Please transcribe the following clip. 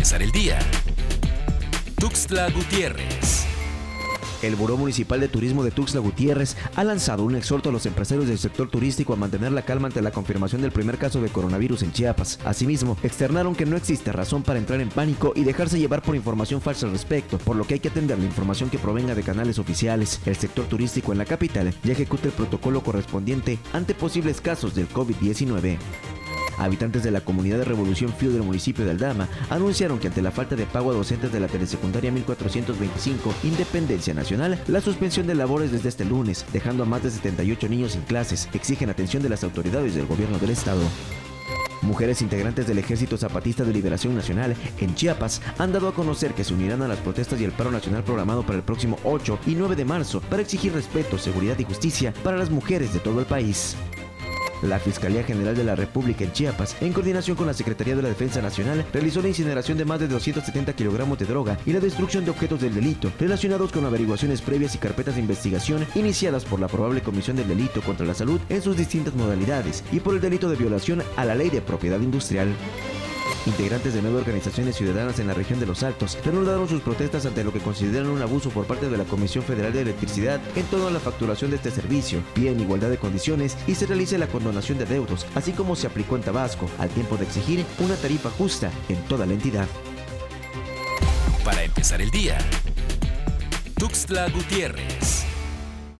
empezar el día. Tuxtla Gutiérrez. El Buró Municipal de Turismo de Tuxtla Gutiérrez ha lanzado un exhorto a los empresarios del sector turístico a mantener la calma ante la confirmación del primer caso de coronavirus en Chiapas. Asimismo, externaron que no existe razón para entrar en pánico y dejarse llevar por información falsa al respecto, por lo que hay que atender la información que provenga de canales oficiales. El sector turístico en la capital ya ejecuta el protocolo correspondiente ante posibles casos del COVID-19. Habitantes de la comunidad de Revolución Fío del municipio de Aldama anunciaron que ante la falta de pago a docentes de la telesecundaria 1425 Independencia Nacional, la suspensión de labores desde este lunes, dejando a más de 78 niños sin clases, exigen atención de las autoridades del gobierno del estado. Mujeres integrantes del Ejército Zapatista de Liberación Nacional en Chiapas han dado a conocer que se unirán a las protestas y el paro nacional programado para el próximo 8 y 9 de marzo para exigir respeto, seguridad y justicia para las mujeres de todo el país. La Fiscalía General de la República en Chiapas, en coordinación con la Secretaría de la Defensa Nacional, realizó la incineración de más de 270 kilogramos de droga y la destrucción de objetos del delito relacionados con averiguaciones previas y carpetas de investigación iniciadas por la probable comisión del delito contra la salud en sus distintas modalidades y por el delito de violación a la ley de propiedad industrial. Integrantes de nueve organizaciones ciudadanas en la región de Los Altos reanudaron sus protestas ante lo que consideran un abuso por parte de la Comisión Federal de Electricidad en torno a la facturación de este servicio, piden igualdad de condiciones y se realice la condonación de deudos, así como se aplicó en Tabasco, al tiempo de exigir una tarifa justa en toda la entidad. Para empezar el día, Tuxtla Gutiérrez.